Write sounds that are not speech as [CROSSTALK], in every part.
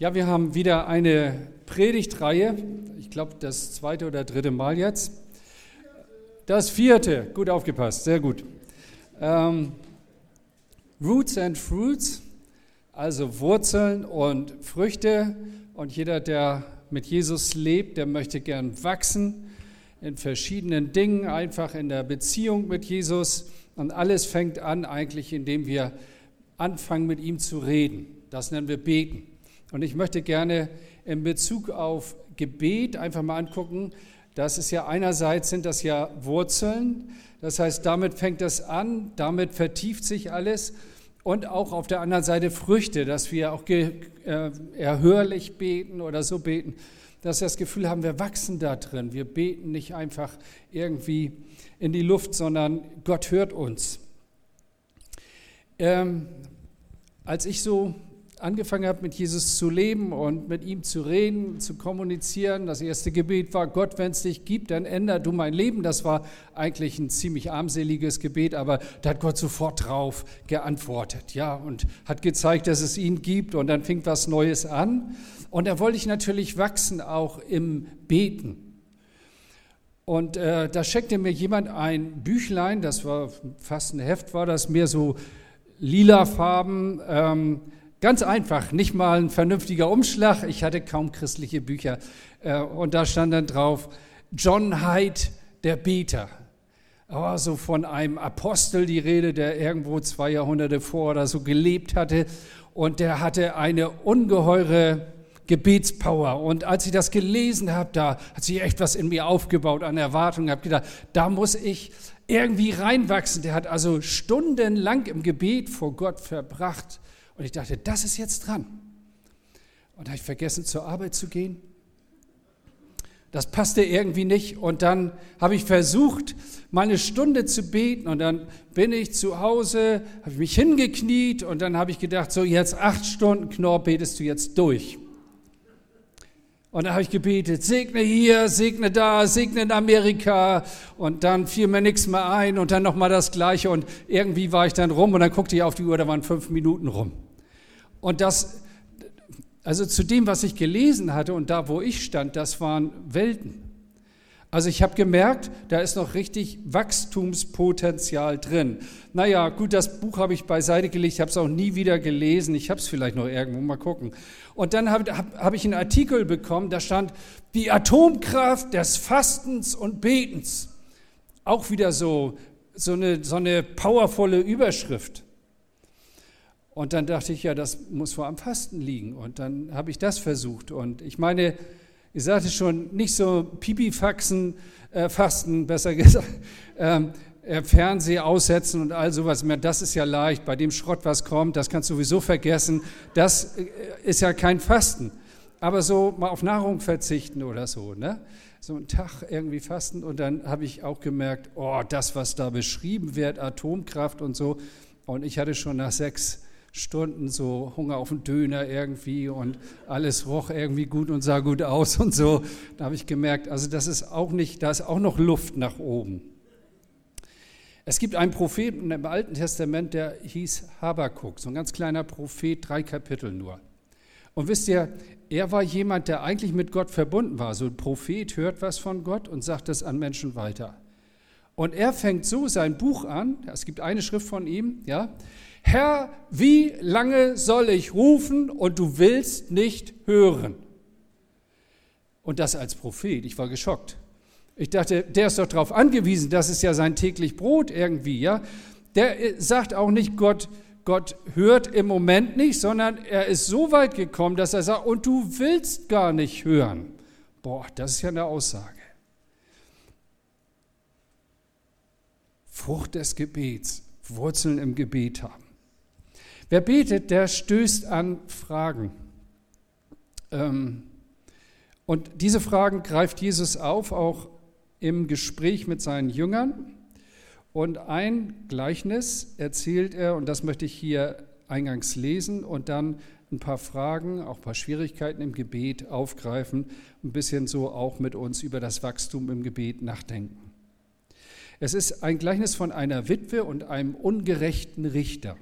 Ja, wir haben wieder eine Predigtreihe. Ich glaube, das zweite oder dritte Mal jetzt. Das vierte. Gut aufgepasst, sehr gut. Ähm, Roots and Fruits, also Wurzeln und Früchte. Und jeder, der mit Jesus lebt, der möchte gern wachsen in verschiedenen Dingen, einfach in der Beziehung mit Jesus. Und alles fängt an eigentlich, indem wir anfangen, mit ihm zu reden. Das nennen wir Beten. Und ich möchte gerne in Bezug auf Gebet einfach mal angucken, das ist ja einerseits sind das ja Wurzeln, das heißt, damit fängt es an, damit vertieft sich alles und auch auf der anderen Seite Früchte, dass wir auch äh, erhörlich beten oder so beten, dass wir das Gefühl haben, wir wachsen da drin. Wir beten nicht einfach irgendwie in die Luft, sondern Gott hört uns. Ähm, als ich so angefangen habe, mit Jesus zu leben und mit ihm zu reden, zu kommunizieren. Das erste Gebet war, Gott, wenn es dich gibt, dann änder du mein Leben. Das war eigentlich ein ziemlich armseliges Gebet, aber da hat Gott sofort drauf geantwortet, ja, und hat gezeigt, dass es ihn gibt und dann fing was Neues an. Und da wollte ich natürlich wachsen, auch im Beten. Und äh, da schenkte mir jemand ein Büchlein, das war fast ein Heft, war das mehr so lila Farben. Ähm, Ganz einfach, nicht mal ein vernünftiger Umschlag. Ich hatte kaum christliche Bücher. Äh, und da stand dann drauf, John Hyde, der Beter. Oh, so von einem Apostel die Rede, der irgendwo zwei Jahrhunderte vor oder so gelebt hatte. Und der hatte eine ungeheure Gebetspower. Und als ich das gelesen habe, da hat sich echt was in mir aufgebaut an Erwartungen. Ich habe gedacht, da muss ich irgendwie reinwachsen. Der hat also stundenlang im Gebet vor Gott verbracht. Und ich dachte, das ist jetzt dran. Und da habe ich vergessen, zur Arbeit zu gehen. Das passte irgendwie nicht. Und dann habe ich versucht, mal eine Stunde zu beten. Und dann bin ich zu Hause, habe ich mich hingekniet und dann habe ich gedacht, so jetzt acht Stunden Knorr betest du jetzt durch. Und dann habe ich gebetet, segne hier, segne da, segne in Amerika. Und dann fiel mir nichts mehr ein und dann nochmal das Gleiche. Und irgendwie war ich dann rum und dann guckte ich auf die Uhr, da waren fünf Minuten rum. Und das, also zu dem, was ich gelesen hatte und da, wo ich stand, das waren Welten. Also ich habe gemerkt, da ist noch richtig Wachstumspotenzial drin. Naja, gut, das Buch habe ich beiseite gelegt, habe es auch nie wieder gelesen, ich habe es vielleicht noch irgendwo, mal gucken. Und dann habe hab, hab ich einen Artikel bekommen, da stand die Atomkraft des Fastens und Betens. Auch wieder so, so, eine, so eine powervolle Überschrift. Und dann dachte ich, ja, das muss vor am Fasten liegen. Und dann habe ich das versucht. Und ich meine, ich sagte schon, nicht so Pipifaxen, äh, Fasten, besser [LAUGHS] gesagt, ähm, äh, Fernseh aussetzen und all sowas. Das ist ja leicht. Bei dem Schrott, was kommt, das kannst du sowieso vergessen. Das äh, ist ja kein Fasten. Aber so mal auf Nahrung verzichten oder so, ne? So einen Tag irgendwie fasten und dann habe ich auch gemerkt, oh, das, was da beschrieben wird, Atomkraft und so. Und ich hatte schon nach sechs Stunden so Hunger auf einen Döner irgendwie und alles roch irgendwie gut und sah gut aus und so. Da habe ich gemerkt, also das ist auch nicht, da ist auch noch Luft nach oben. Es gibt einen Propheten im Alten Testament, der hieß Habakuk, so ein ganz kleiner Prophet, drei Kapitel nur. Und wisst ihr, er war jemand, der eigentlich mit Gott verbunden war. So ein Prophet hört was von Gott und sagt es an Menschen weiter. Und er fängt so sein Buch an, es gibt eine Schrift von ihm, ja, Herr, wie lange soll ich rufen und du willst nicht hören? Und das als Prophet. Ich war geschockt. Ich dachte, der ist doch darauf angewiesen, das ist ja sein täglich Brot irgendwie, ja. Der äh, sagt auch nicht, Gott, Gott hört im Moment nicht, sondern er ist so weit gekommen, dass er sagt, und du willst gar nicht hören. Boah, das ist ja eine Aussage. Frucht des Gebets, Wurzeln im Gebet haben. Wer betet, der stößt an Fragen. Ähm, und diese Fragen greift Jesus auf, auch im Gespräch mit seinen Jüngern. Und ein Gleichnis erzählt er, und das möchte ich hier eingangs lesen, und dann ein paar Fragen, auch ein paar Schwierigkeiten im Gebet aufgreifen, ein bisschen so auch mit uns über das Wachstum im Gebet nachdenken. Es ist ein Gleichnis von einer Witwe und einem ungerechten Richter.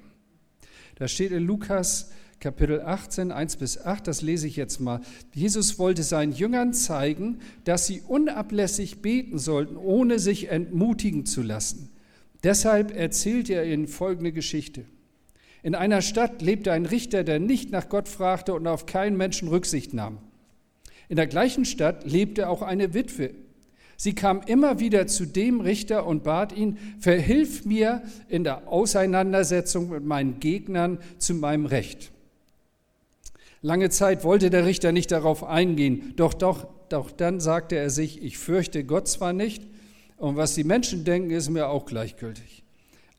Da steht in Lukas Kapitel 18, 1 bis 8, das lese ich jetzt mal. Jesus wollte seinen Jüngern zeigen, dass sie unablässig beten sollten, ohne sich entmutigen zu lassen. Deshalb erzählt er ihnen folgende Geschichte. In einer Stadt lebte ein Richter, der nicht nach Gott fragte und auf keinen Menschen Rücksicht nahm. In der gleichen Stadt lebte auch eine Witwe. Sie kam immer wieder zu dem Richter und bat ihn, verhilf mir in der Auseinandersetzung mit meinen Gegnern zu meinem Recht. Lange Zeit wollte der Richter nicht darauf eingehen, doch, doch, doch dann sagte er sich, ich fürchte Gott zwar nicht, und was die Menschen denken, ist mir auch gleichgültig.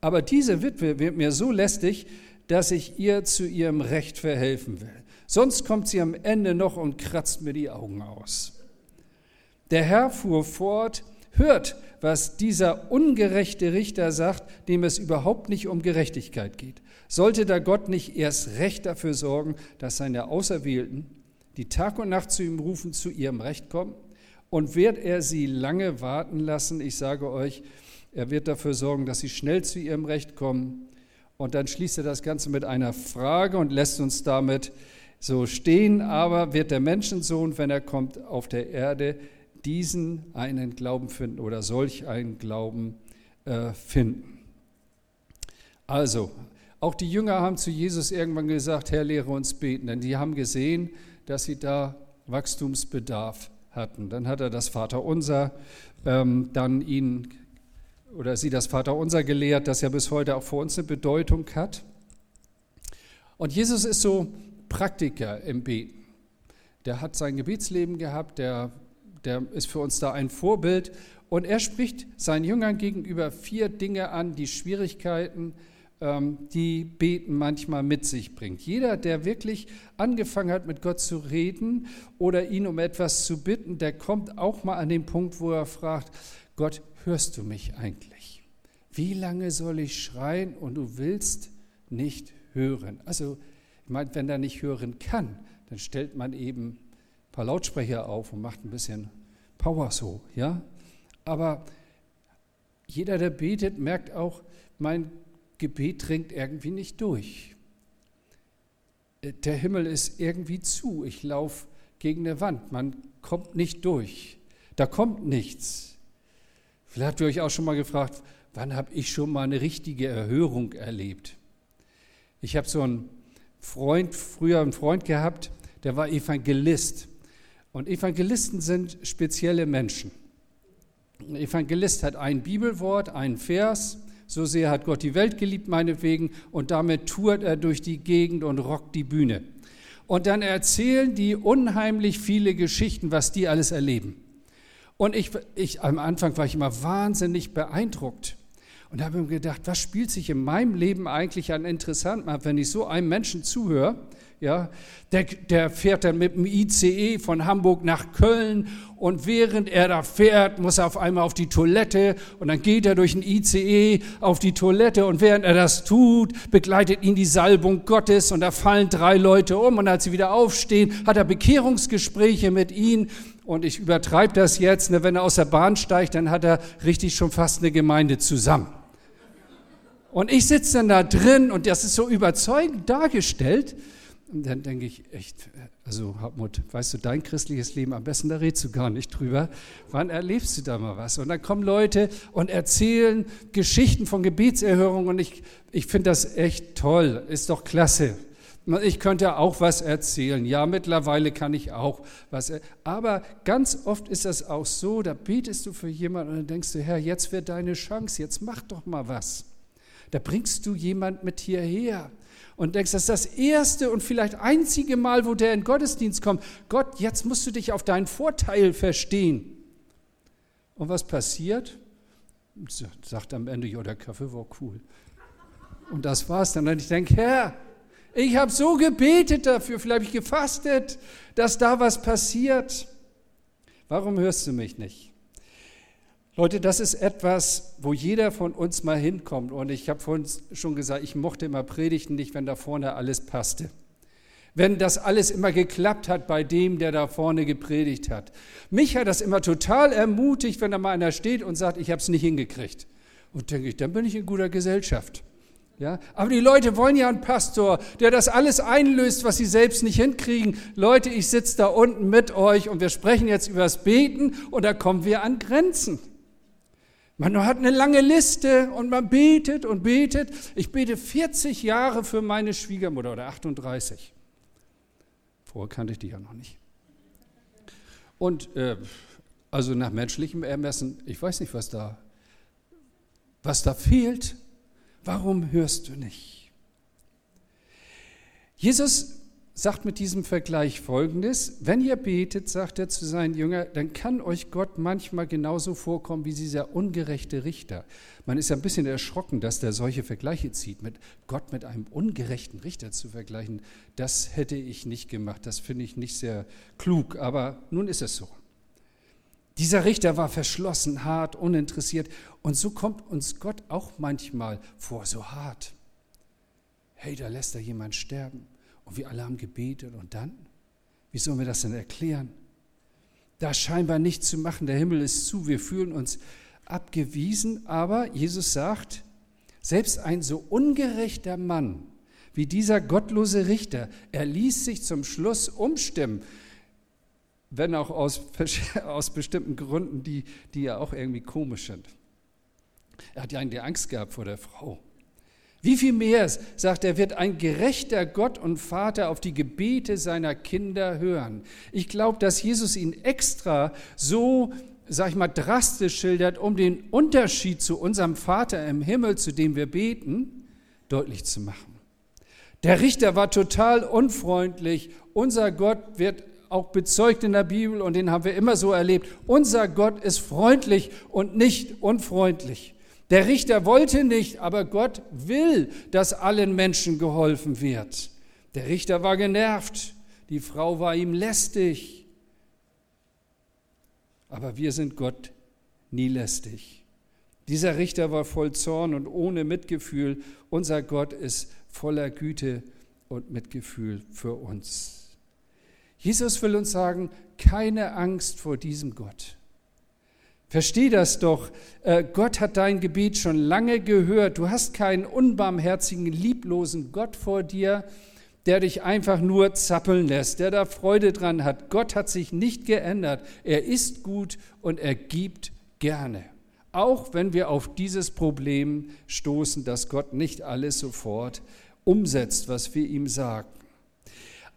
Aber diese Witwe wird mir so lästig, dass ich ihr zu ihrem Recht verhelfen will. Sonst kommt sie am Ende noch und kratzt mir die Augen aus. Der Herr fuhr fort, hört, was dieser ungerechte Richter sagt, dem es überhaupt nicht um Gerechtigkeit geht. Sollte da Gott nicht erst recht dafür sorgen, dass seine Auserwählten, die Tag und Nacht zu ihm rufen, zu ihrem Recht kommen? Und wird er sie lange warten lassen? Ich sage euch, er wird dafür sorgen, dass sie schnell zu ihrem Recht kommen. Und dann schließt er das Ganze mit einer Frage und lässt uns damit so stehen. Aber wird der Menschensohn, wenn er kommt auf der Erde, diesen einen Glauben finden oder solch einen Glauben äh, finden? Also, auch die Jünger haben zu Jesus irgendwann gesagt, Herr, lehre uns beten, denn die haben gesehen, dass sie da Wachstumsbedarf hatten. Dann hat er das Vaterunser ähm, dann ihnen oder sie das Vaterunser gelehrt, das ja bis heute auch für uns eine Bedeutung hat. Und Jesus ist so Praktiker im Beten. Der hat sein Gebetsleben gehabt, der, der ist für uns da ein Vorbild. Und er spricht seinen Jüngern gegenüber vier Dinge an, die Schwierigkeiten, ähm, die Beten manchmal mit sich bringt. Jeder, der wirklich angefangen hat, mit Gott zu reden oder ihn um etwas zu bitten, der kommt auch mal an den Punkt, wo er fragt, Gott, hörst du mich eigentlich? Wie lange soll ich schreien und du willst nicht hören? Also, ich meine, wenn er nicht hören kann, dann stellt man eben paar Lautsprecher auf und macht ein bisschen Power so, ja? Aber jeder, der betet, merkt auch, mein Gebet dringt irgendwie nicht durch. Der Himmel ist irgendwie zu. Ich laufe gegen eine Wand. Man kommt nicht durch. Da kommt nichts. Vielleicht habt ihr euch auch schon mal gefragt, wann habe ich schon mal eine richtige Erhörung erlebt? Ich habe so einen Freund, früher einen Freund gehabt, der war Evangelist. Und Evangelisten sind spezielle Menschen. Ein Evangelist hat ein Bibelwort, einen Vers so sehr hat Gott die Welt geliebt, meinetwegen, und damit tourt er durch die Gegend und rockt die Bühne. Und dann erzählen die unheimlich viele Geschichten, was die alles erleben. Und ich, ich am Anfang war ich immer wahnsinnig beeindruckt und habe mir gedacht, was spielt sich in meinem Leben eigentlich an interessant macht, wenn ich so einem Menschen zuhöre ja, der, der fährt dann mit dem ICE von Hamburg nach Köln und während er da fährt, muss er auf einmal auf die Toilette und dann geht er durch den ICE auf die Toilette und während er das tut, begleitet ihn die Salbung Gottes und da fallen drei Leute um und als sie wieder aufstehen, hat er Bekehrungsgespräche mit ihnen und ich übertreibe das jetzt, ne, wenn er aus der Bahn steigt, dann hat er richtig schon fast eine Gemeinde zusammen. Und ich sitze dann da drin und das ist so überzeugend dargestellt, dann denke ich, echt, also Hartmut, weißt du, dein christliches Leben, am besten da redest du gar nicht drüber. Wann erlebst du da mal was? Und dann kommen Leute und erzählen Geschichten von Gebetserhörungen und ich, ich finde das echt toll, ist doch klasse. Ich könnte auch was erzählen. Ja, mittlerweile kann ich auch was. Aber ganz oft ist das auch so, da betest du für jemanden und dann denkst du, Herr, jetzt wird deine Chance, jetzt mach doch mal was. Da bringst du jemand mit hierher und denkst, das ist das erste und vielleicht einzige Mal, wo der in Gottesdienst kommt. Gott, jetzt musst du dich auf deinen Vorteil verstehen. Und was passiert? Sagt am Ende, ja, der Kaffee war cool. Und das war's dann. Und ich denke, Herr, ich habe so gebetet dafür, vielleicht habe ich gefastet, dass da was passiert. Warum hörst du mich nicht? Leute, das ist etwas, wo jeder von uns mal hinkommt. Und ich habe vorhin schon gesagt, ich mochte immer Predigten nicht, wenn da vorne alles passte. Wenn das alles immer geklappt hat bei dem, der da vorne gepredigt hat. Mich hat das immer total ermutigt, wenn da mal einer steht und sagt, ich habe es nicht hingekriegt. Und denke ich, dann bin ich in guter Gesellschaft. Ja, aber die Leute wollen ja einen Pastor, der das alles einlöst, was sie selbst nicht hinkriegen. Leute, ich sitze da unten mit euch und wir sprechen jetzt über das Beten und da kommen wir an Grenzen. Man hat eine lange Liste und man betet und betet. Ich bete 40 Jahre für meine Schwiegermutter oder 38. Vorher kannte ich die ja noch nicht. Und äh, also nach menschlichem Ermessen, ich weiß nicht, was da, was da fehlt. Warum hörst du nicht? Jesus sagt mit diesem Vergleich Folgendes. Wenn ihr betet, sagt er zu seinen Jüngern, dann kann euch Gott manchmal genauso vorkommen wie dieser ungerechte Richter. Man ist ja ein bisschen erschrocken, dass der solche Vergleiche zieht. Mit Gott mit einem ungerechten Richter zu vergleichen, das hätte ich nicht gemacht. Das finde ich nicht sehr klug, aber nun ist es so. Dieser Richter war verschlossen, hart, uninteressiert. Und so kommt uns Gott auch manchmal vor, so hart. Hey, da lässt er jemand sterben. Und wir alle haben gebetet. Und dann? Wie sollen wir das denn erklären? Da scheinbar nichts zu machen. Der Himmel ist zu. Wir fühlen uns abgewiesen. Aber Jesus sagt, selbst ein so ungerechter Mann wie dieser gottlose Richter, er ließ sich zum Schluss umstimmen, wenn auch aus, [LAUGHS] aus bestimmten Gründen, die, die ja auch irgendwie komisch sind. Er hat ja eigentlich Angst gehabt vor der Frau. Wie viel mehr, sagt er, wird ein gerechter Gott und Vater auf die Gebete seiner Kinder hören? Ich glaube, dass Jesus ihn extra so, sag ich mal, drastisch schildert, um den Unterschied zu unserem Vater im Himmel, zu dem wir beten, deutlich zu machen. Der Richter war total unfreundlich. Unser Gott wird auch bezeugt in der Bibel und den haben wir immer so erlebt. Unser Gott ist freundlich und nicht unfreundlich. Der Richter wollte nicht, aber Gott will, dass allen Menschen geholfen wird. Der Richter war genervt, die Frau war ihm lästig. Aber wir sind Gott nie lästig. Dieser Richter war voll Zorn und ohne Mitgefühl. Unser Gott ist voller Güte und Mitgefühl für uns. Jesus will uns sagen, keine Angst vor diesem Gott. Versteh das doch. Äh, Gott hat dein Gebet schon lange gehört. Du hast keinen unbarmherzigen, lieblosen Gott vor dir, der dich einfach nur zappeln lässt, der da Freude dran hat. Gott hat sich nicht geändert. Er ist gut und er gibt gerne. Auch wenn wir auf dieses Problem stoßen, dass Gott nicht alles sofort umsetzt, was wir ihm sagen.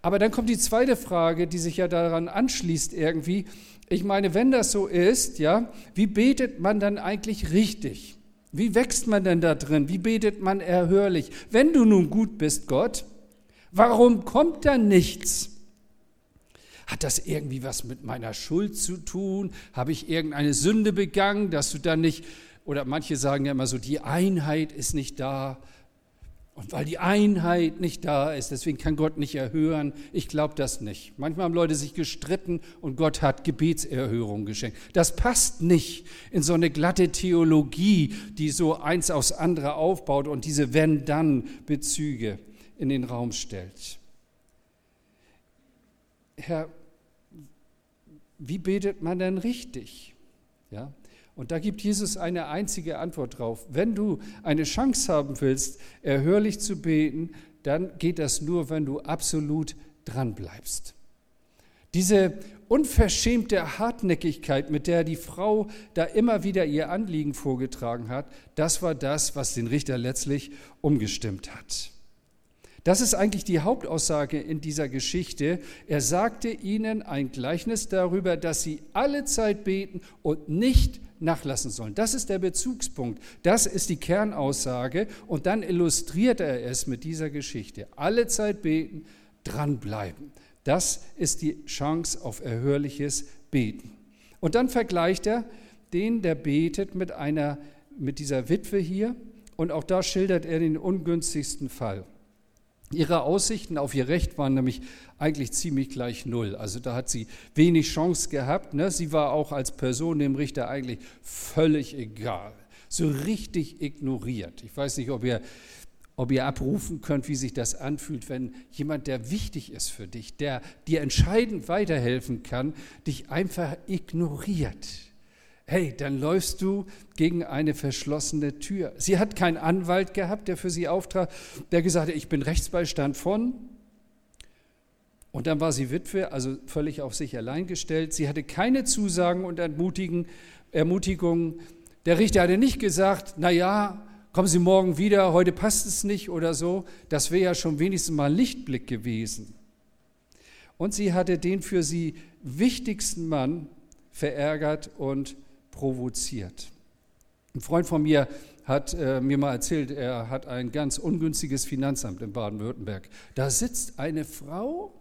Aber dann kommt die zweite Frage, die sich ja daran anschließt irgendwie. Ich meine, wenn das so ist, ja, wie betet man dann eigentlich richtig? Wie wächst man denn da drin? Wie betet man erhörlich? Wenn du nun gut bist, Gott, warum kommt da nichts? Hat das irgendwie was mit meiner Schuld zu tun? Habe ich irgendeine Sünde begangen, dass du dann nicht, oder manche sagen ja immer so, die Einheit ist nicht da. Und weil die Einheit nicht da ist, deswegen kann Gott nicht erhören. Ich glaube das nicht. Manchmal haben Leute sich gestritten und Gott hat Gebetserhörung geschenkt. Das passt nicht in so eine glatte Theologie, die so eins aufs andere aufbaut und diese Wenn-Dann-Bezüge in den Raum stellt. Herr, wie betet man denn richtig? Ja? Und da gibt Jesus eine einzige Antwort drauf. Wenn du eine Chance haben willst, erhörlich zu beten, dann geht das nur, wenn du absolut dran bleibst. Diese unverschämte Hartnäckigkeit, mit der die Frau da immer wieder ihr Anliegen vorgetragen hat, das war das, was den Richter letztlich umgestimmt hat. Das ist eigentlich die Hauptaussage in dieser Geschichte. Er sagte ihnen ein Gleichnis darüber, dass sie alle Zeit beten und nicht nachlassen sollen. Das ist der Bezugspunkt. Das ist die Kernaussage. Und dann illustriert er es mit dieser Geschichte. Alle Zeit beten, dranbleiben. Das ist die Chance auf erhörliches Beten. Und dann vergleicht er den, der betet, mit, einer, mit dieser Witwe hier. Und auch da schildert er den ungünstigsten Fall. Ihre Aussichten auf ihr Recht waren nämlich eigentlich ziemlich gleich null. Also da hat sie wenig Chance gehabt. Ne? Sie war auch als Person dem Richter eigentlich völlig egal. So richtig ignoriert. Ich weiß nicht, ob ihr, ob ihr abrufen könnt, wie sich das anfühlt, wenn jemand, der wichtig ist für dich, der dir entscheidend weiterhelfen kann, dich einfach ignoriert. Hey, dann läufst du gegen eine verschlossene Tür. Sie hat keinen Anwalt gehabt, der für sie auftrat, der gesagt hat, ich bin Rechtsbeistand von. Und dann war sie Witwe, also völlig auf sich allein gestellt. Sie hatte keine Zusagen und Ermutigungen. Der Richter hatte nicht gesagt, na ja, kommen Sie morgen wieder, heute passt es nicht oder so. Das wäre ja schon wenigstens mal ein Lichtblick gewesen. Und sie hatte den für sie wichtigsten Mann verärgert und provoziert. Ein Freund von mir hat äh, mir mal erzählt, er hat ein ganz ungünstiges Finanzamt in Baden-Württemberg. Da sitzt eine Frau,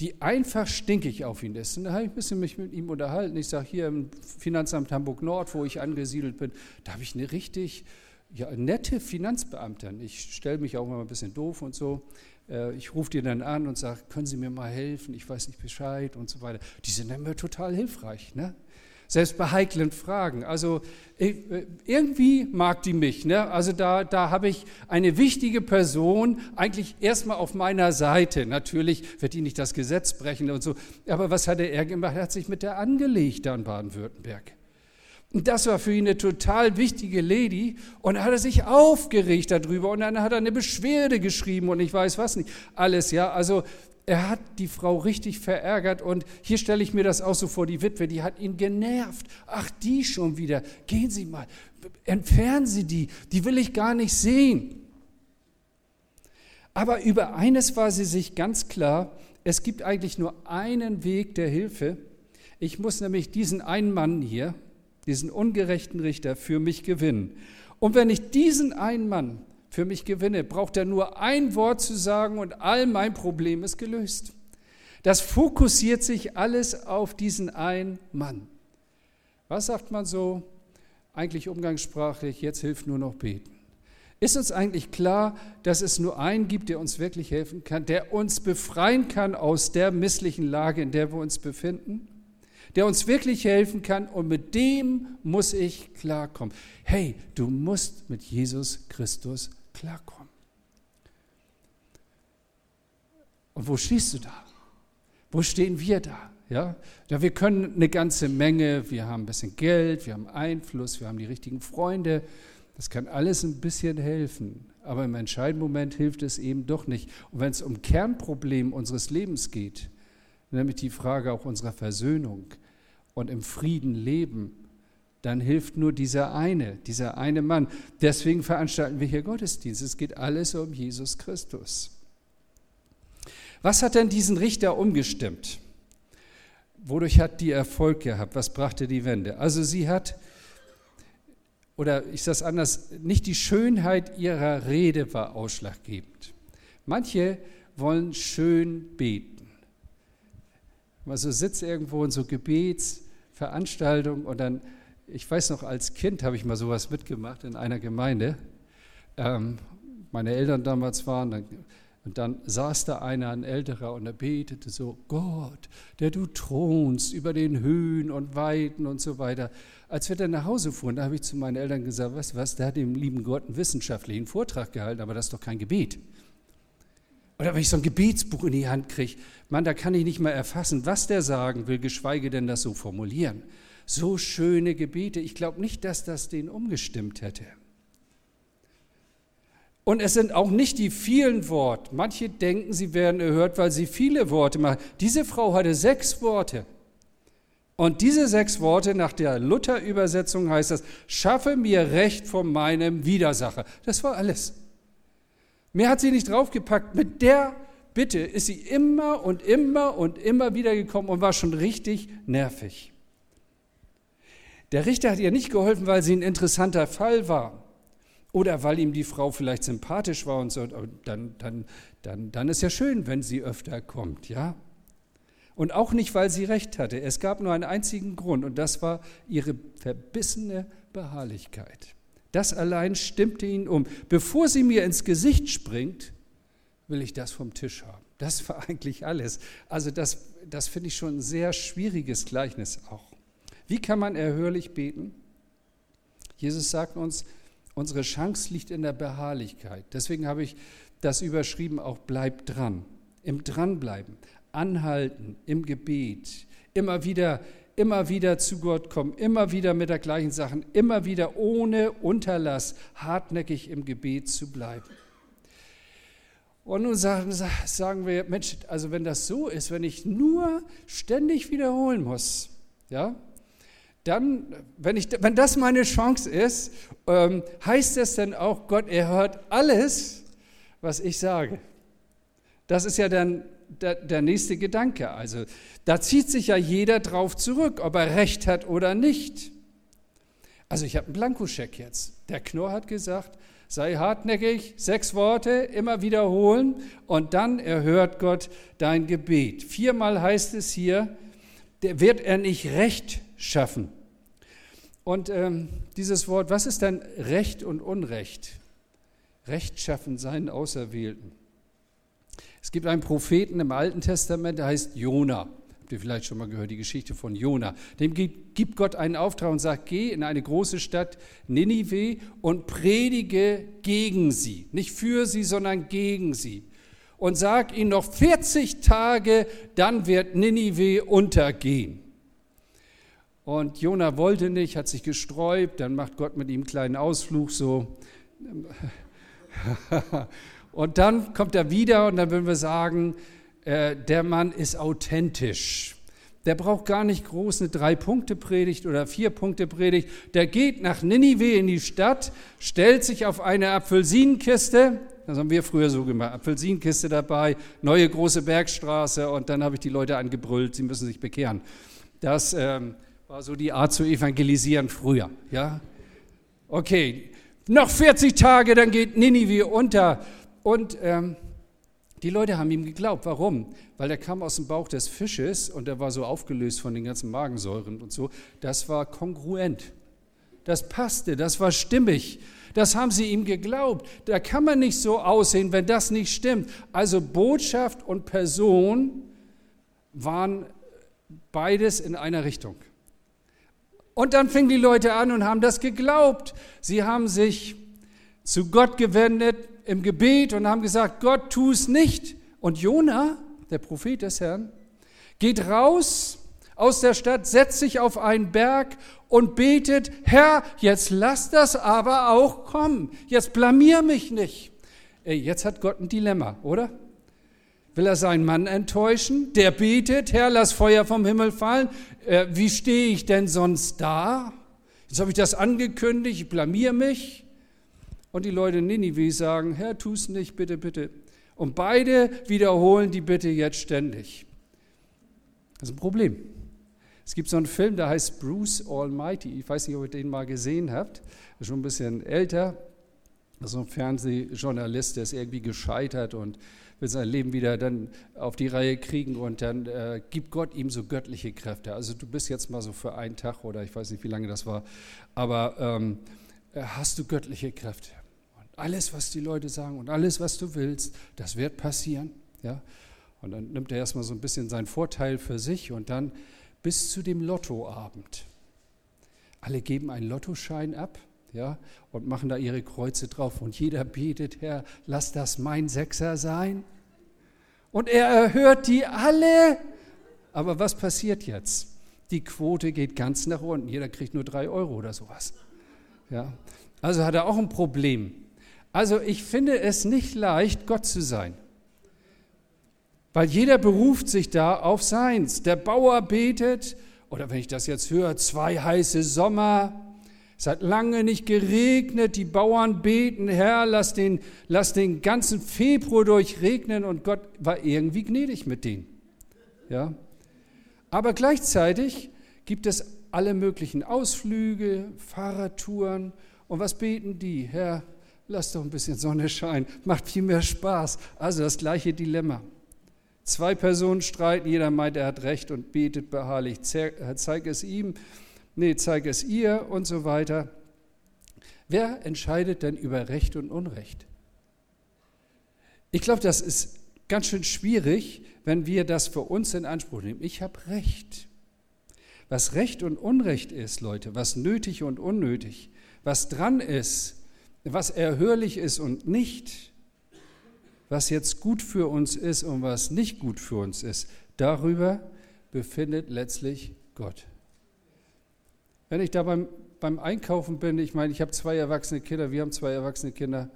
die einfach stinkig auf ihn ist. Und da habe ich ein bisschen mich mit ihm unterhalten. Ich sage, hier im Finanzamt Hamburg Nord, wo ich angesiedelt bin, da habe ich eine richtig ja, nette Finanzbeamtin. Ich stelle mich auch mal ein bisschen doof und so. Äh, ich rufe die dann an und sage, können Sie mir mal helfen? Ich weiß nicht Bescheid und so weiter. Die sind dann mir total hilfreich. Ne? Selbst bei heiklen Fragen. Also äh, irgendwie mag die mich. Ne? Also da, da habe ich eine wichtige Person eigentlich erstmal auf meiner Seite. Natürlich wird die nicht das Gesetz brechen und so. Aber was hat er gemacht? Er hat sich mit der angelegt da in Baden-Württemberg. Und das war für ihn eine total wichtige Lady. Und hat er sich aufgeregt darüber. Und dann hat er eine Beschwerde geschrieben und ich weiß was nicht. Alles, ja. Also er hat die Frau richtig verärgert und hier stelle ich mir das auch so vor, die Witwe, die hat ihn genervt. Ach, die schon wieder. Gehen Sie mal, entfernen Sie die, die will ich gar nicht sehen. Aber über eines war sie sich ganz klar, es gibt eigentlich nur einen Weg der Hilfe. Ich muss nämlich diesen einen Mann hier, diesen ungerechten Richter, für mich gewinnen. Und wenn ich diesen einen Mann für mich gewinne, braucht er nur ein Wort zu sagen und all mein Problem ist gelöst. Das fokussiert sich alles auf diesen einen Mann. Was sagt man so? Eigentlich umgangssprachlich, jetzt hilft nur noch beten. Ist uns eigentlich klar, dass es nur einen gibt, der uns wirklich helfen kann, der uns befreien kann aus der misslichen Lage, in der wir uns befinden? Der uns wirklich helfen kann und mit dem muss ich klarkommen. Hey, du musst mit Jesus Christus klarkommen. Und wo stehst du da? Wo stehen wir da? Ja? ja, wir können eine ganze Menge, wir haben ein bisschen Geld, wir haben Einfluss, wir haben die richtigen Freunde. Das kann alles ein bisschen helfen, aber im entscheidenden Moment hilft es eben doch nicht. Und wenn es um Kernproblem unseres Lebens geht, nämlich die Frage auch unserer Versöhnung und im Frieden leben, dann hilft nur dieser eine, dieser eine Mann. Deswegen veranstalten wir hier Gottesdienst. Es geht alles um Jesus Christus. Was hat denn diesen Richter umgestimmt? Wodurch hat die Erfolg gehabt? Was brachte die Wende? Also sie hat, oder ich sage es anders, nicht die Schönheit ihrer Rede war ausschlaggebend. Manche wollen schön beten. Man sitzt irgendwo in so Gebetsveranstaltungen und dann ich weiß noch, als Kind habe ich mal sowas mitgemacht in einer Gemeinde. Ähm, meine Eltern damals waren, dann, und dann saß da einer, ein älterer, und er betete so, Gott, der du thronst über den Höhen und Weiten und so weiter. Als wir dann nach Hause fuhren, da habe ich zu meinen Eltern gesagt, weißt du was, der hat dem lieben Gott einen wissenschaftlichen Vortrag gehalten, aber das ist doch kein Gebet. Oder wenn ich so ein Gebetsbuch in die Hand kriege, Mann, da kann ich nicht mal erfassen, was der sagen will, geschweige denn das so formulieren so schöne Gebete. Ich glaube nicht, dass das den umgestimmt hätte. Und es sind auch nicht die vielen Worte. Manche denken, sie werden erhört, weil sie viele Worte machen. Diese Frau hatte sechs Worte. Und diese sechs Worte nach der Luther-Übersetzung heißt das, schaffe mir Recht von meinem Widersacher. Das war alles. Mehr hat sie nicht draufgepackt. Mit der Bitte ist sie immer und immer und immer wieder gekommen und war schon richtig nervig. Der Richter hat ihr nicht geholfen, weil sie ein interessanter Fall war oder weil ihm die Frau vielleicht sympathisch war und so. Dann, dann, dann, dann ist ja schön, wenn sie öfter kommt, ja. Und auch nicht, weil sie recht hatte. Es gab nur einen einzigen Grund und das war ihre verbissene Beharrlichkeit. Das allein stimmte ihn um. Bevor sie mir ins Gesicht springt, will ich das vom Tisch haben. Das war [LAUGHS] eigentlich alles. Also das, das finde ich schon ein sehr schwieriges Gleichnis auch. Wie kann man erhörlich beten? Jesus sagt uns, unsere Chance liegt in der Beharrlichkeit. Deswegen habe ich das überschrieben, auch bleibt dran. Im Dranbleiben, anhalten, im Gebet, immer wieder immer wieder zu Gott kommen, immer wieder mit der gleichen Sachen, immer wieder ohne Unterlass hartnäckig im Gebet zu bleiben. Und nun sagen, sagen wir, Mensch, also wenn das so ist, wenn ich nur ständig wiederholen muss, ja, dann, wenn, ich, wenn das meine Chance ist, ähm, heißt das dann auch, Gott erhört alles, was ich sage. Das ist ja dann der, der nächste Gedanke. Also da zieht sich ja jeder drauf zurück, ob er recht hat oder nicht. Also ich habe einen Blankoscheck jetzt. Der Knorr hat gesagt, sei hartnäckig, sechs Worte, immer wiederholen und dann erhört Gott dein Gebet. Viermal heißt es hier, der wird er nicht recht schaffen. Und ähm, dieses Wort, was ist denn Recht und Unrecht? Recht schaffen seinen Auserwählten. Es gibt einen Propheten im Alten Testament, der heißt Jona. Habt ihr vielleicht schon mal gehört, die Geschichte von Jona. Dem gibt Gott einen Auftrag und sagt, geh in eine große Stadt Ninive und predige gegen sie. Nicht für sie, sondern gegen sie. Und sag ihnen noch 40 Tage, dann wird Ninive untergehen. Und Jona wollte nicht, hat sich gesträubt, dann macht Gott mit ihm einen kleinen Ausflug so. [LAUGHS] Und dann kommt er wieder und dann würden wir sagen, äh, der Mann ist authentisch. Der braucht gar nicht groß eine Drei-Punkte-Predigt oder Vier-Punkte-Predigt. Der geht nach Ninive in die Stadt, stellt sich auf eine Apfelsinenkiste, das haben wir früher so gemacht, Apfelsinenkiste dabei, neue große Bergstraße und dann habe ich die Leute angebrüllt, sie müssen sich bekehren. Das ähm, war so die Art zu evangelisieren früher. Ja? Okay, noch 40 Tage, dann geht Ninive unter. Und ähm, die Leute haben ihm geglaubt. Warum? Weil er kam aus dem Bauch des Fisches und er war so aufgelöst von den ganzen Magensäuren und so. Das war kongruent. Das passte, das war stimmig. Das haben sie ihm geglaubt. Da kann man nicht so aussehen, wenn das nicht stimmt. Also Botschaft und Person waren beides in einer Richtung. Und dann fingen die Leute an und haben das geglaubt. Sie haben sich zu Gott gewendet, im Gebet und haben gesagt, Gott, tu es nicht. Und Jona, der Prophet des Herrn, geht raus aus der Stadt, setzt sich auf einen Berg und betet, Herr, jetzt lass das aber auch kommen. Jetzt blamier mich nicht. Ey, jetzt hat Gott ein Dilemma, oder? Will er seinen Mann enttäuschen? Der betet, Herr, lass Feuer vom Himmel fallen. Äh, wie stehe ich denn sonst da? Jetzt habe ich das angekündigt, ich blamier mich. Und die Leute in Ninive sagen, Herr, tu es nicht, bitte, bitte. Und beide wiederholen die Bitte jetzt ständig. Das ist ein Problem. Es gibt so einen Film, der heißt Bruce Almighty. Ich weiß nicht, ob ihr den mal gesehen habt. Der ist schon ein bisschen älter. So ein Fernsehjournalist, der ist irgendwie gescheitert und will sein Leben wieder dann auf die Reihe kriegen und dann äh, gibt Gott ihm so göttliche Kräfte. Also du bist jetzt mal so für einen Tag oder ich weiß nicht, wie lange das war, aber ähm, äh, hast du göttliche Kräfte. Alles, was die Leute sagen und alles, was du willst, das wird passieren. Ja? Und dann nimmt er erstmal so ein bisschen seinen Vorteil für sich und dann bis zu dem Lottoabend. Alle geben einen Lottoschein ab ja, und machen da ihre Kreuze drauf. Und jeder betet, Herr, lass das mein Sechser sein. Und er erhört die alle. Aber was passiert jetzt? Die Quote geht ganz nach unten. Jeder kriegt nur drei Euro oder sowas. Ja. Also hat er auch ein Problem. Also ich finde es nicht leicht, Gott zu sein. Weil jeder beruft sich da auf seins. Der Bauer betet, oder wenn ich das jetzt höre, zwei heiße Sommer, es hat lange nicht geregnet, die Bauern beten, Herr, lass den, lass den ganzen Februar durchregnen und Gott war irgendwie gnädig mit denen. Ja? Aber gleichzeitig gibt es alle möglichen Ausflüge, Fahrradtouren und was beten die? Herr, lass doch ein bisschen Sonne scheinen, macht viel mehr Spaß. Also das gleiche Dilemma. Zwei Personen streiten, jeder meint, er hat recht und betet beharrlich, zeig es ihm, nee, zeig es ihr und so weiter. Wer entscheidet denn über Recht und Unrecht? Ich glaube, das ist ganz schön schwierig, wenn wir das für uns in Anspruch nehmen. Ich habe Recht. Was Recht und Unrecht ist, Leute, was nötig und unnötig, was dran ist, was erhörlich ist und nicht, was jetzt gut für uns ist und was nicht gut für uns ist, darüber befindet letztlich Gott. Wenn ich da beim, beim Einkaufen bin, ich meine, ich habe zwei erwachsene Kinder, wir haben zwei erwachsene Kinder,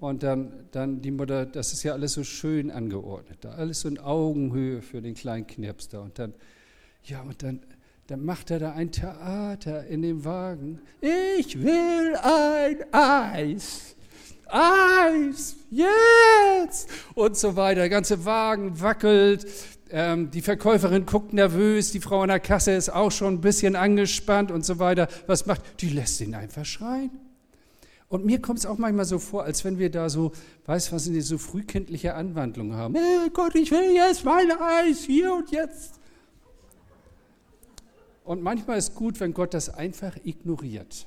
und dann, dann die Mutter, das ist ja alles so schön angeordnet, da alles so in Augenhöhe für den kleinen Knirps da. Und dann, ja, und dann, dann macht er da ein Theater in dem Wagen. Ich will ein Eis. Eis, jetzt! Und so weiter. Der ganze Wagen wackelt. Ähm, die Verkäuferin guckt nervös. Die Frau an der Kasse ist auch schon ein bisschen angespannt und so weiter. Was macht? Die lässt ihn einfach schreien. Und mir kommt es auch manchmal so vor, als wenn wir da so, weißt was sind die so frühkindliche Anwandlungen haben. Hey Gott, ich will jetzt mein Eis, hier und jetzt. Und manchmal ist gut, wenn Gott das einfach ignoriert.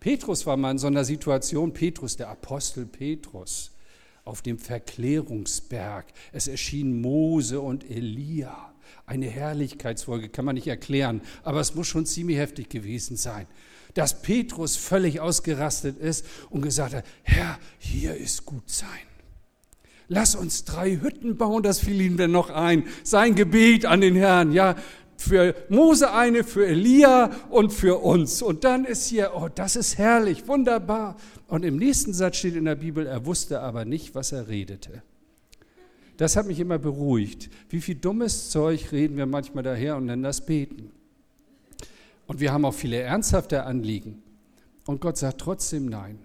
Petrus war mal in so einer Situation, Petrus, der Apostel Petrus, auf dem Verklärungsberg. Es erschienen Mose und Elia. Eine Herrlichkeitsfolge kann man nicht erklären, aber es muss schon ziemlich heftig gewesen sein dass Petrus völlig ausgerastet ist und gesagt hat, Herr, hier ist gut sein. Lass uns drei Hütten bauen, das fiel ihm dann noch ein. Sein Gebet an den Herrn, ja, für Mose eine, für Elia und für uns. Und dann ist hier, oh, das ist herrlich, wunderbar. Und im nächsten Satz steht in der Bibel, er wusste aber nicht, was er redete. Das hat mich immer beruhigt. Wie viel dummes Zeug reden wir manchmal daher und nennen das Beten. Und wir haben auch viele ernsthafte Anliegen. Und Gott sagt trotzdem Nein.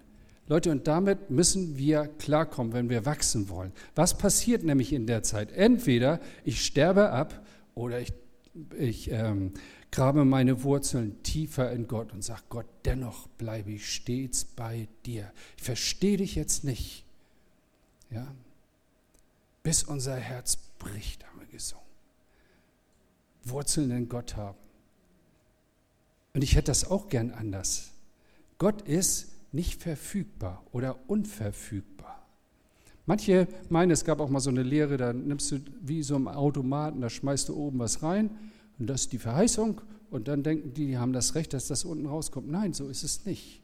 Leute, und damit müssen wir klarkommen, wenn wir wachsen wollen. Was passiert nämlich in der Zeit? Entweder ich sterbe ab oder ich, ich ähm, grabe meine Wurzeln tiefer in Gott und sage, Gott, dennoch bleibe ich stets bei dir. Ich verstehe dich jetzt nicht. Ja? Bis unser Herz bricht, haben wir gesungen. Wurzeln in Gott haben. Und ich hätte das auch gern anders. Gott ist nicht verfügbar oder unverfügbar. Manche meinen, es gab auch mal so eine Lehre, da nimmst du wie so im Automaten, da schmeißt du oben was rein und das ist die Verheißung und dann denken die, die haben das Recht, dass das unten rauskommt. Nein, so ist es nicht.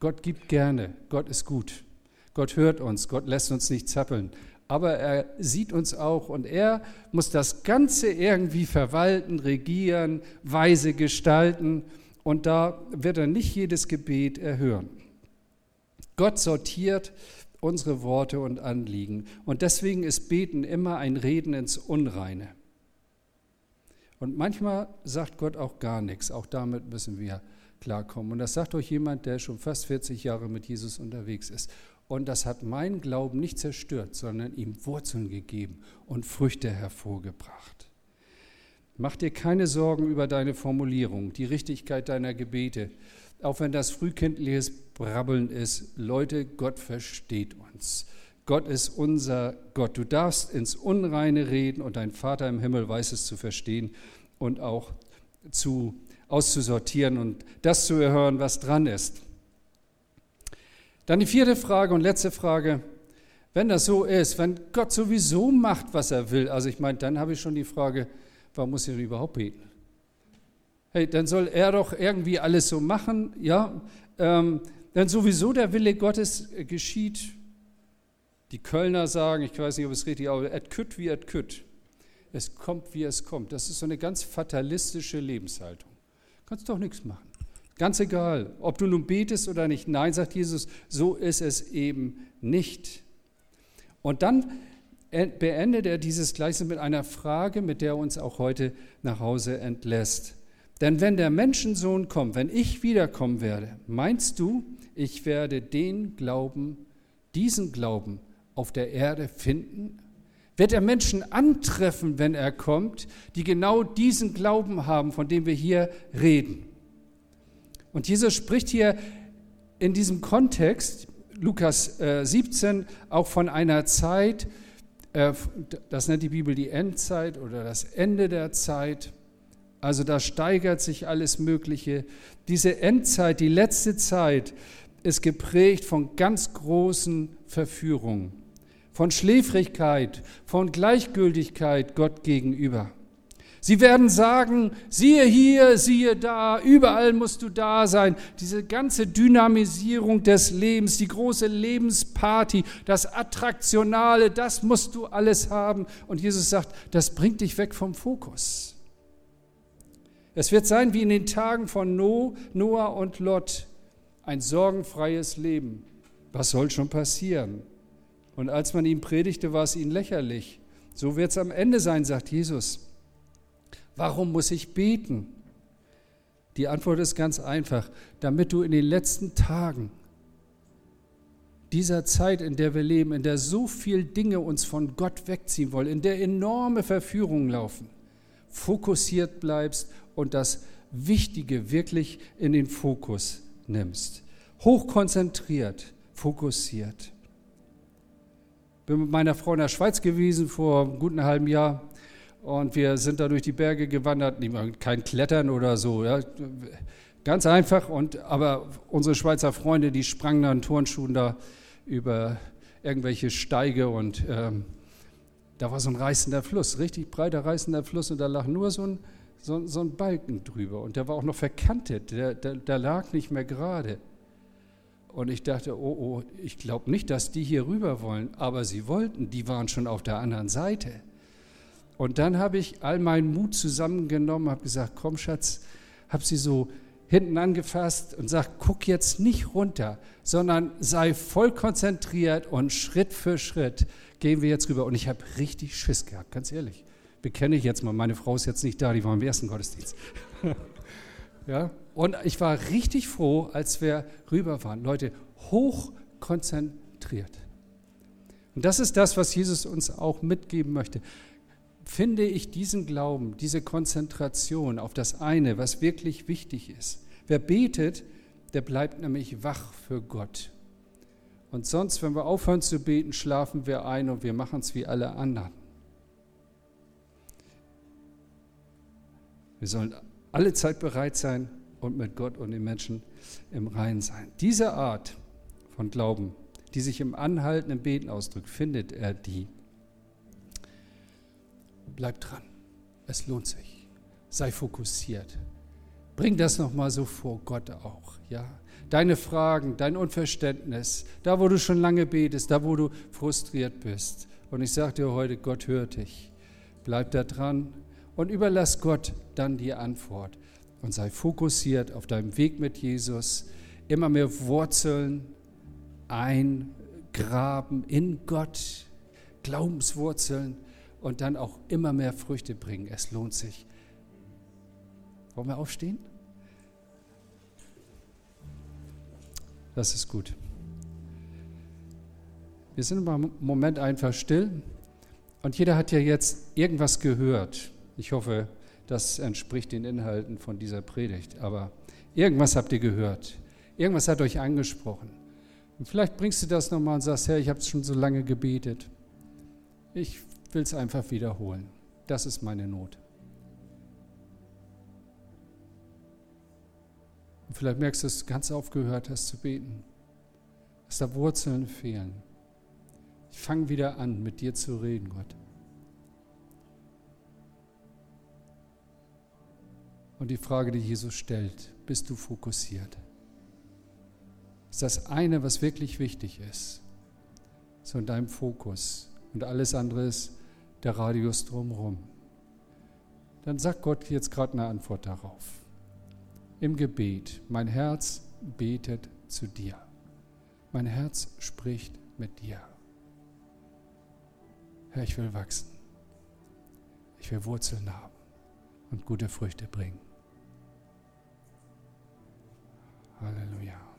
Gott gibt gerne, Gott ist gut. Gott hört uns, Gott lässt uns nicht zappeln aber er sieht uns auch und er muss das Ganze irgendwie verwalten, regieren, weise gestalten und da wird er nicht jedes Gebet erhören. Gott sortiert unsere Worte und Anliegen und deswegen ist Beten immer ein Reden ins Unreine. Und manchmal sagt Gott auch gar nichts, auch damit müssen wir klarkommen. Und das sagt euch jemand, der schon fast 40 Jahre mit Jesus unterwegs ist. Und das hat meinen Glauben nicht zerstört, sondern ihm Wurzeln gegeben und Früchte hervorgebracht. Mach dir keine Sorgen über deine Formulierung, die Richtigkeit deiner Gebete, auch wenn das frühkindliches Brabbeln ist. Leute, Gott versteht uns. Gott ist unser Gott. Du darfst ins Unreine reden und dein Vater im Himmel weiß es zu verstehen und auch zu, auszusortieren und das zu erhören, was dran ist. Dann die vierte Frage und letzte Frage. Wenn das so ist, wenn Gott sowieso macht, was er will, also ich meine, dann habe ich schon die Frage, warum muss ich denn überhaupt beten? Hey, dann soll er doch irgendwie alles so machen, ja? Ähm, denn sowieso der Wille Gottes geschieht. Die Kölner sagen, ich weiß nicht, ob es richtig ist, et kütt wie et kütt. Es kommt, wie es kommt. Das ist so eine ganz fatalistische Lebenshaltung. Kannst doch nichts machen. Ganz egal, ob du nun betest oder nicht. Nein, sagt Jesus, so ist es eben nicht. Und dann beendet er dieses Gleichnis mit einer Frage, mit der er uns auch heute nach Hause entlässt. Denn wenn der Menschensohn kommt, wenn ich wiederkommen werde, meinst du, ich werde den Glauben, diesen Glauben auf der Erde finden? Wird er Menschen antreffen, wenn er kommt, die genau diesen Glauben haben, von dem wir hier reden? Und Jesus spricht hier in diesem Kontext, Lukas 17, äh, auch von einer Zeit, äh, das nennt die Bibel die Endzeit oder das Ende der Zeit. Also da steigert sich alles Mögliche. Diese Endzeit, die letzte Zeit, ist geprägt von ganz großen Verführungen, von Schläfrigkeit, von Gleichgültigkeit Gott gegenüber. Sie werden sagen, siehe hier, siehe da, überall musst du da sein. Diese ganze Dynamisierung des Lebens, die große Lebensparty, das Attraktionale, das musst du alles haben. Und Jesus sagt, das bringt dich weg vom Fokus. Es wird sein wie in den Tagen von Noah und Lot, ein sorgenfreies Leben. Was soll schon passieren? Und als man ihm predigte, war es ihnen lächerlich. So wird es am Ende sein, sagt Jesus. Warum muss ich beten? Die Antwort ist ganz einfach, damit du in den letzten Tagen dieser Zeit, in der wir leben, in der so viele Dinge uns von Gott wegziehen wollen, in der enorme Verführungen laufen, fokussiert bleibst und das Wichtige wirklich in den Fokus nimmst. Hochkonzentriert, fokussiert. Bin mit meiner Frau in der Schweiz gewesen vor einem guten halben Jahr und wir sind da durch die Berge gewandert, kein Klettern oder so, ja. ganz einfach. Und, aber unsere Schweizer Freunde, die sprangen dann Turnschuhen da über irgendwelche Steige und ähm, da war so ein reißender Fluss, richtig breiter reißender Fluss und da lag nur so ein, so, so ein Balken drüber und der war auch noch verkantet, der, der, der lag nicht mehr gerade. Und ich dachte, oh, oh, ich glaube nicht, dass die hier rüber wollen, aber sie wollten, die waren schon auf der anderen Seite. Und dann habe ich all meinen Mut zusammengenommen, habe gesagt, komm Schatz, habe sie so hinten angefasst und sagt, guck jetzt nicht runter, sondern sei voll konzentriert und Schritt für Schritt gehen wir jetzt rüber. Und ich habe richtig Schiss gehabt, ganz ehrlich. Bekenne ich jetzt mal, meine Frau ist jetzt nicht da, die war im ersten Gottesdienst. [LAUGHS] ja? Und ich war richtig froh, als wir rüber waren. Leute, hoch konzentriert. Und das ist das, was Jesus uns auch mitgeben möchte finde ich diesen Glauben, diese Konzentration auf das eine, was wirklich wichtig ist. Wer betet, der bleibt nämlich wach für Gott. Und sonst, wenn wir aufhören zu beten, schlafen wir ein und wir machen es wie alle anderen. Wir sollen alle Zeit bereit sein und mit Gott und den Menschen im Rein sein. Diese Art von Glauben, die sich im anhaltenden Beten ausdrückt, findet er die Bleib dran. Es lohnt sich. Sei fokussiert. Bring das nochmal so vor Gott auch. Ja? Deine Fragen, dein Unverständnis, da wo du schon lange betest, da wo du frustriert bist. Und ich sage dir heute, Gott hört dich. Bleib da dran und überlass Gott dann die Antwort. Und sei fokussiert auf deinem Weg mit Jesus. Immer mehr Wurzeln eingraben in Gott. Glaubenswurzeln und dann auch immer mehr Früchte bringen. Es lohnt sich. Wollen wir aufstehen? Das ist gut. Wir sind im Moment einfach still und jeder hat ja jetzt irgendwas gehört. Ich hoffe, das entspricht den Inhalten von dieser Predigt, aber irgendwas habt ihr gehört. Irgendwas hat euch angesprochen. Und vielleicht bringst du das nochmal und sagst, Herr, ich habe schon so lange gebetet. Ich will es einfach wiederholen. Das ist meine Not. Und vielleicht merkst du, dass du ganz aufgehört hast zu beten, dass da Wurzeln fehlen. Ich fange wieder an, mit dir zu reden, Gott. Und die Frage, die Jesus stellt, bist du fokussiert? Ist das eine, was wirklich wichtig ist? So in deinem Fokus. Und alles andere ist der Radius drumherum. Dann sagt Gott jetzt gerade eine Antwort darauf. Im Gebet, mein Herz betet zu dir. Mein Herz spricht mit dir. Herr, ich will wachsen. Ich will Wurzeln haben und gute Früchte bringen. Halleluja.